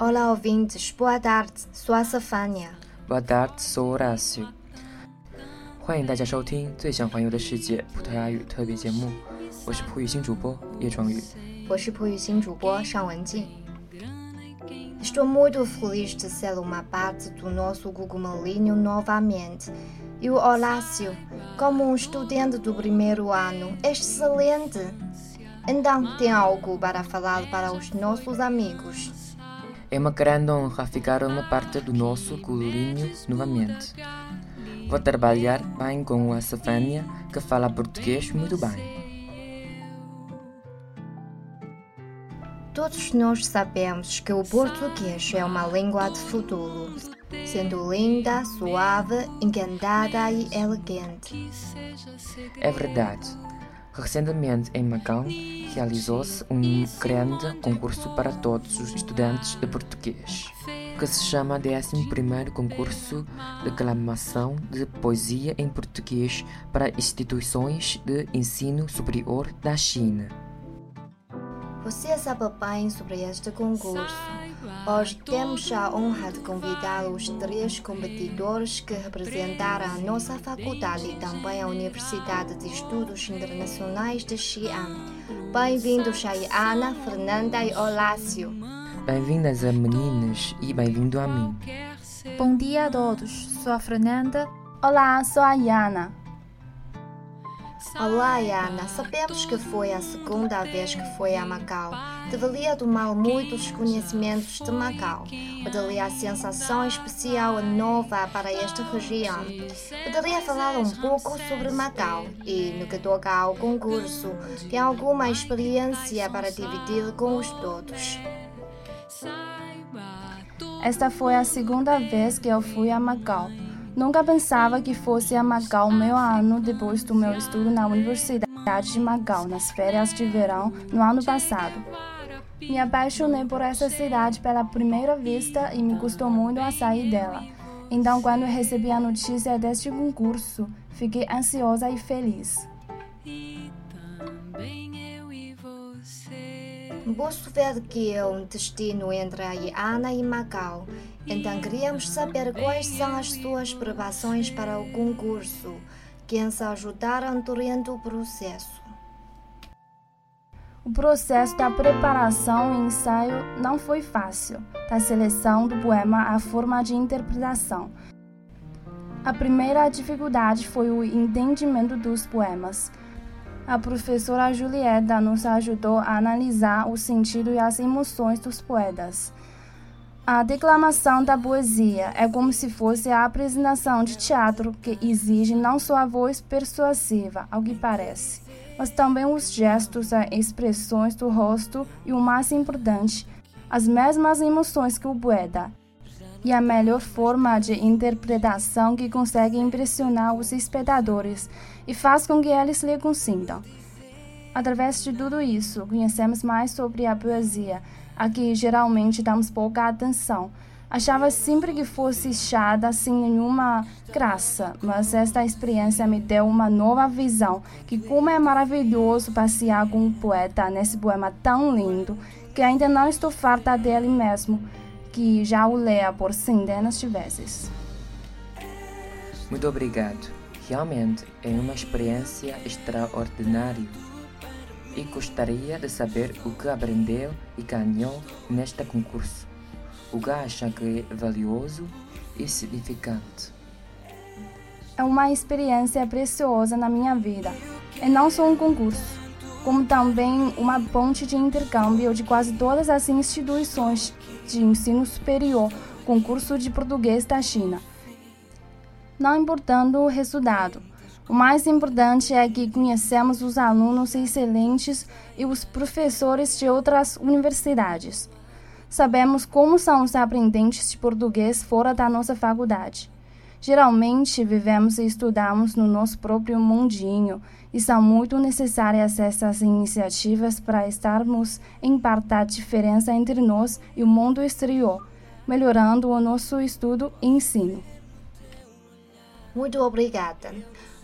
Olá, ouvintes. Boa tarde. Sou a Safania. Boa tarde, sou Horácio。欢迎大家收听《最想环游的世界》葡萄牙语特别节目，我是葡语新主播叶壮宇。我是葡语新主播尚文静。Estou muito feliz de ser uma parte do nosso cogumelinho novamente. E o Horácio, como um estudante do primeiro ano, é excelente. Então, tem algo para falar para os nossos amigos. É uma grande honra ficar uma parte do nosso colinho novamente. Vou trabalhar bem com a Stefania, que fala português muito bem. Todos nós sabemos que o português é uma língua de futuro, sendo linda, suave, encantada e elegante. É verdade. Recentemente, em Macau, realizou-se um grande concurso para todos os estudantes de português, que se chama 11º Concurso de Declamação de Poesia em Português para Instituições de Ensino Superior da China. Você sabe bem sobre este concurso. Hoje temos a honra de convidar os três competidores que representaram a nossa faculdade e também a Universidade de Estudos Internacionais de Xi'an. Bem-vindos a Ana, Fernanda e Holácio. Bem-vindas a meninas e bem-vindo a mim. Bom dia a todos, sou a Fernanda. Olá, sou a Iana. Olá, Ana. Sabemos que foi a segunda vez que foi a Macau. Deveria tomar muitos conhecimentos de Macau. Poderia a sensação especial e nova para esta região. Poderia falar um pouco sobre Macau e, no que toca ao concurso, tem alguma experiência para dividir com os todos. Esta foi a segunda vez que eu fui a Macau. Nunca pensava que fosse a Macau meu ano depois do meu estudo na Universidade de Macau, nas férias de verão, no ano passado. Me apaixonei por essa cidade pela primeira vista e me custou muito a sair dela. Então, quando recebi a notícia deste concurso, fiquei ansiosa e feliz. Posso ver que é um destino entre a Ana e Macau. Então queríamos saber quais são as suas preparações para o concurso. Quem se ajudaram durante o processo? O processo da preparação e ensaio não foi fácil, da seleção do poema à forma de interpretação. A primeira dificuldade foi o entendimento dos poemas. A professora Julieta nos ajudou a analisar o sentido e as emoções dos poetas. A declamação da poesia é como se fosse a apresentação de teatro que exige não só a voz persuasiva, ao que parece, mas também os gestos, as expressões do rosto e, o mais importante, as mesmas emoções que o poeta. E a melhor forma de interpretação que consegue impressionar os espectadores e faz com que eles lhe consintam. Através de tudo isso, conhecemos mais sobre a poesia, a que geralmente damos pouca atenção. Achava sempre que fosse chata sem nenhuma graça, mas esta experiência me deu uma nova visão, que como é maravilhoso passear com um poeta nesse poema tão lindo, que ainda não estou farta dele mesmo, que já o leia por centenas de vezes. Muito obrigado. Realmente é uma experiência extraordinária. E gostaria de saber o que aprendeu e ganhou neste concurso. O que acha que é valioso e significante. É uma experiência preciosa na minha vida. E não só um concurso, como também uma ponte de intercâmbio de quase todas as instituições de ensino superior com curso de português da China. Não importando o resultado, o mais importante é que conhecemos os alunos excelentes e os professores de outras universidades. Sabemos como são os aprendentes de português fora da nossa faculdade. Geralmente vivemos e estudamos no nosso próprio mundinho e são muito necessárias essas iniciativas para estarmos em parte da diferença entre nós e o mundo exterior, melhorando o nosso estudo e ensino. Muito obrigada.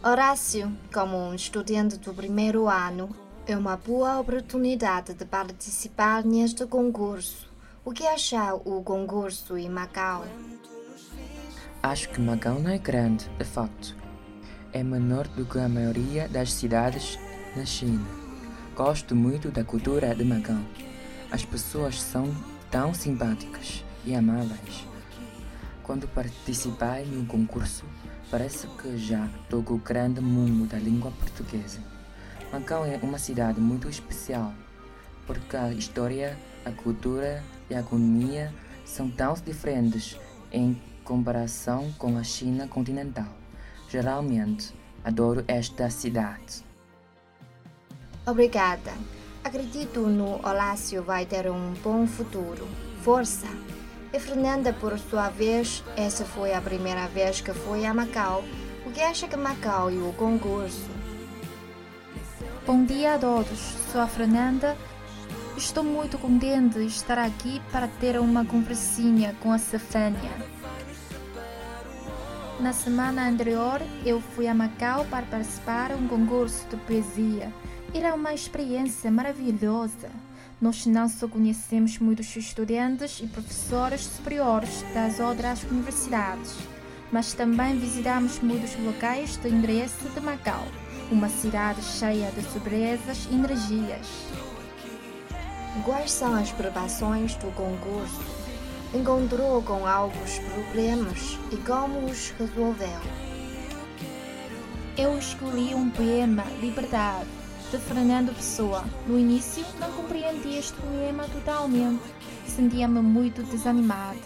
Horácio, como um estudante do primeiro ano, É uma boa oportunidade de participar neste concurso. O que acha o concurso em Macau? Acho que não é grande, de facto. É menor do que a maioria das cidades na China. Gosto muito da cultura de Macau. As pessoas são tão simpáticas e amáveis. Quando participei no concurso, parece que já toco o grande mundo da língua portuguesa. Macau é uma cidade muito especial, porque a história, a cultura e a economia são tão diferentes em comparação com a China continental. Geralmente, adoro esta cidade. Obrigada. Acredito no Holácio vai ter um bom futuro. Força! E Fernanda, por sua vez, essa foi a primeira vez que foi a Macau. O que acha que Macau e o concurso? Bom dia a todos, sou a Fernanda. Estou muito contente de estar aqui para ter uma conversinha com a Stefania. Na semana anterior, eu fui a Macau para participar de um concurso de poesia. Era uma experiência maravilhosa. Nós não só conhecemos muitos estudantes e professores superiores das outras universidades, mas também visitamos muitos locais de interesse de Macau, uma cidade cheia de surpresas e energias. Quais são as preocupações do concurso? Encontrou com alguns problemas e como os resolveu? Eu escolhi um poema Liberdade de Fernando Pessoa. No início, não compreendi este poema totalmente. Sentia-me muito desanimado,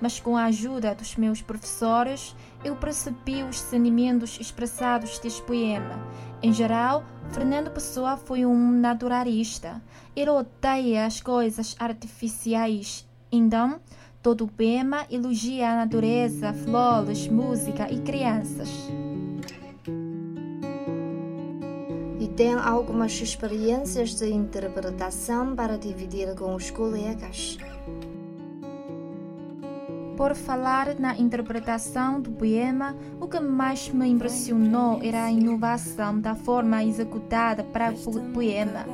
mas com a ajuda dos meus professores, eu percebi os sentimentos expressados deste poema. Em geral, Fernando Pessoa foi um naturalista. Ele odeia as coisas artificiais. Então, todo o poema elogia a natureza, flores, música e crianças. E tem algumas experiências de interpretação para dividir com os colegas. Por falar na interpretação do poema, o que mais me impressionou era a inovação da forma executada para o poema.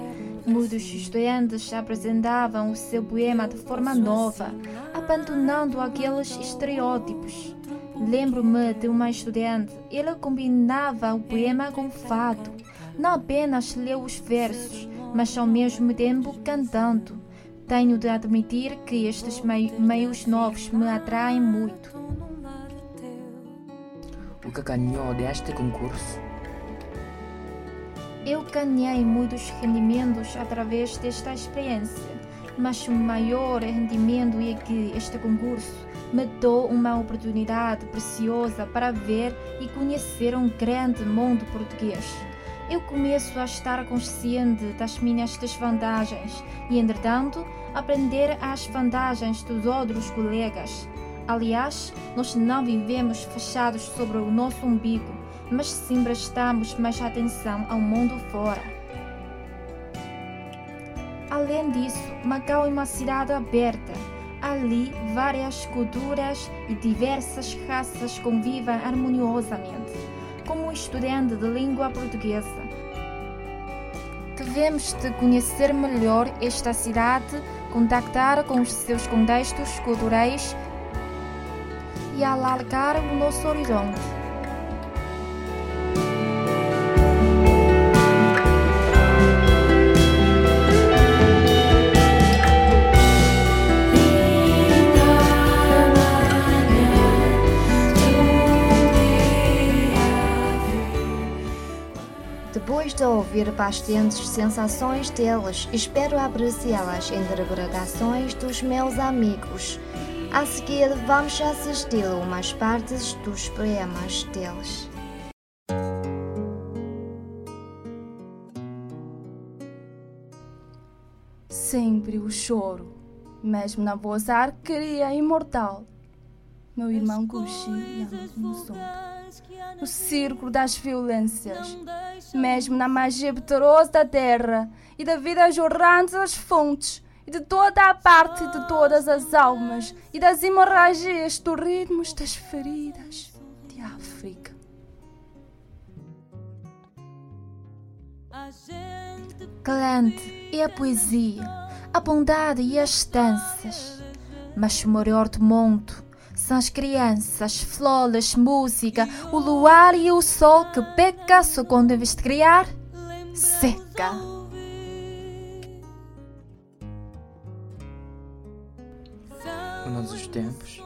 Muitos estudantes apresentavam o seu poema de forma nova, abandonando aqueles estereótipos. Lembro-me de uma estudante, ela combinava o poema com o fado. Não apenas leu os versos, mas ao mesmo tempo cantando. Tenho de admitir que estes meios novos me atraem muito. O que ganhou deste concurso? Eu ganhei muitos rendimentos através desta experiência, mas o maior rendimento é que este concurso me deu uma oportunidade preciosa para ver e conhecer um grande mundo português. Eu começo a estar consciente das minhas desvantagens e, entretanto, aprender as vantagens dos outros colegas. Aliás, nós não vivemos fechados sobre o nosso umbigo, mas sim prestamos mais atenção ao mundo fora. Além disso, Macau é uma cidade aberta. Ali, várias culturas e diversas raças convivem harmoniosamente. Como estudante de língua portuguesa, devemos de conhecer melhor esta cidade, contactar com os seus contextos culturais e alargar o nosso horizonte. Depois de ouvir bastantes sensações deles, espero apreciá-las interpretações dos meus amigos. A seguir, vamos assistir a umas partes dos poemas deles. Sempre o choro, mesmo na voz arqueria imortal. Meu irmão Guxi e a No círculo das violências, mesmo na magia poderosa da terra e da vida jorrante das fontes e de toda a parte de todas as almas e das hemorragias dos ritmos das feridas de África. Calante é a poesia, a bondade e as danças. Mas o maior do mundo são as crianças, as flores, música, o luar e o sol que peca só quando em criar, seca. Mudas os tempos,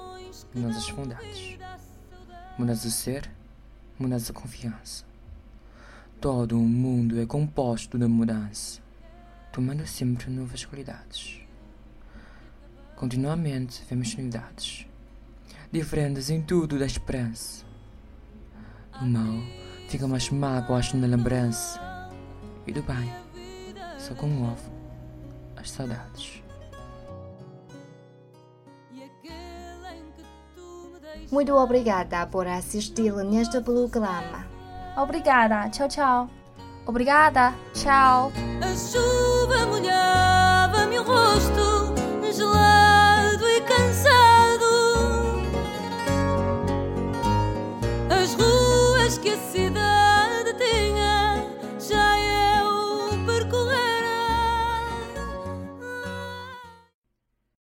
mudas as bondades. Mudas o ser, mudas a confiança. Todo o mundo é composto de mudança, tomando sempre novas qualidades. Continuamente vemos novidades, diferentes em tudo da esperança. Do mal fica mais mágoas na lembrança, e do bem só comove as saudades. Muito obrigada por assistir neste programa. Obrigada. Tchau, tchau. Obrigada. Tchau. A chuva molhava-me o rosto, gelado As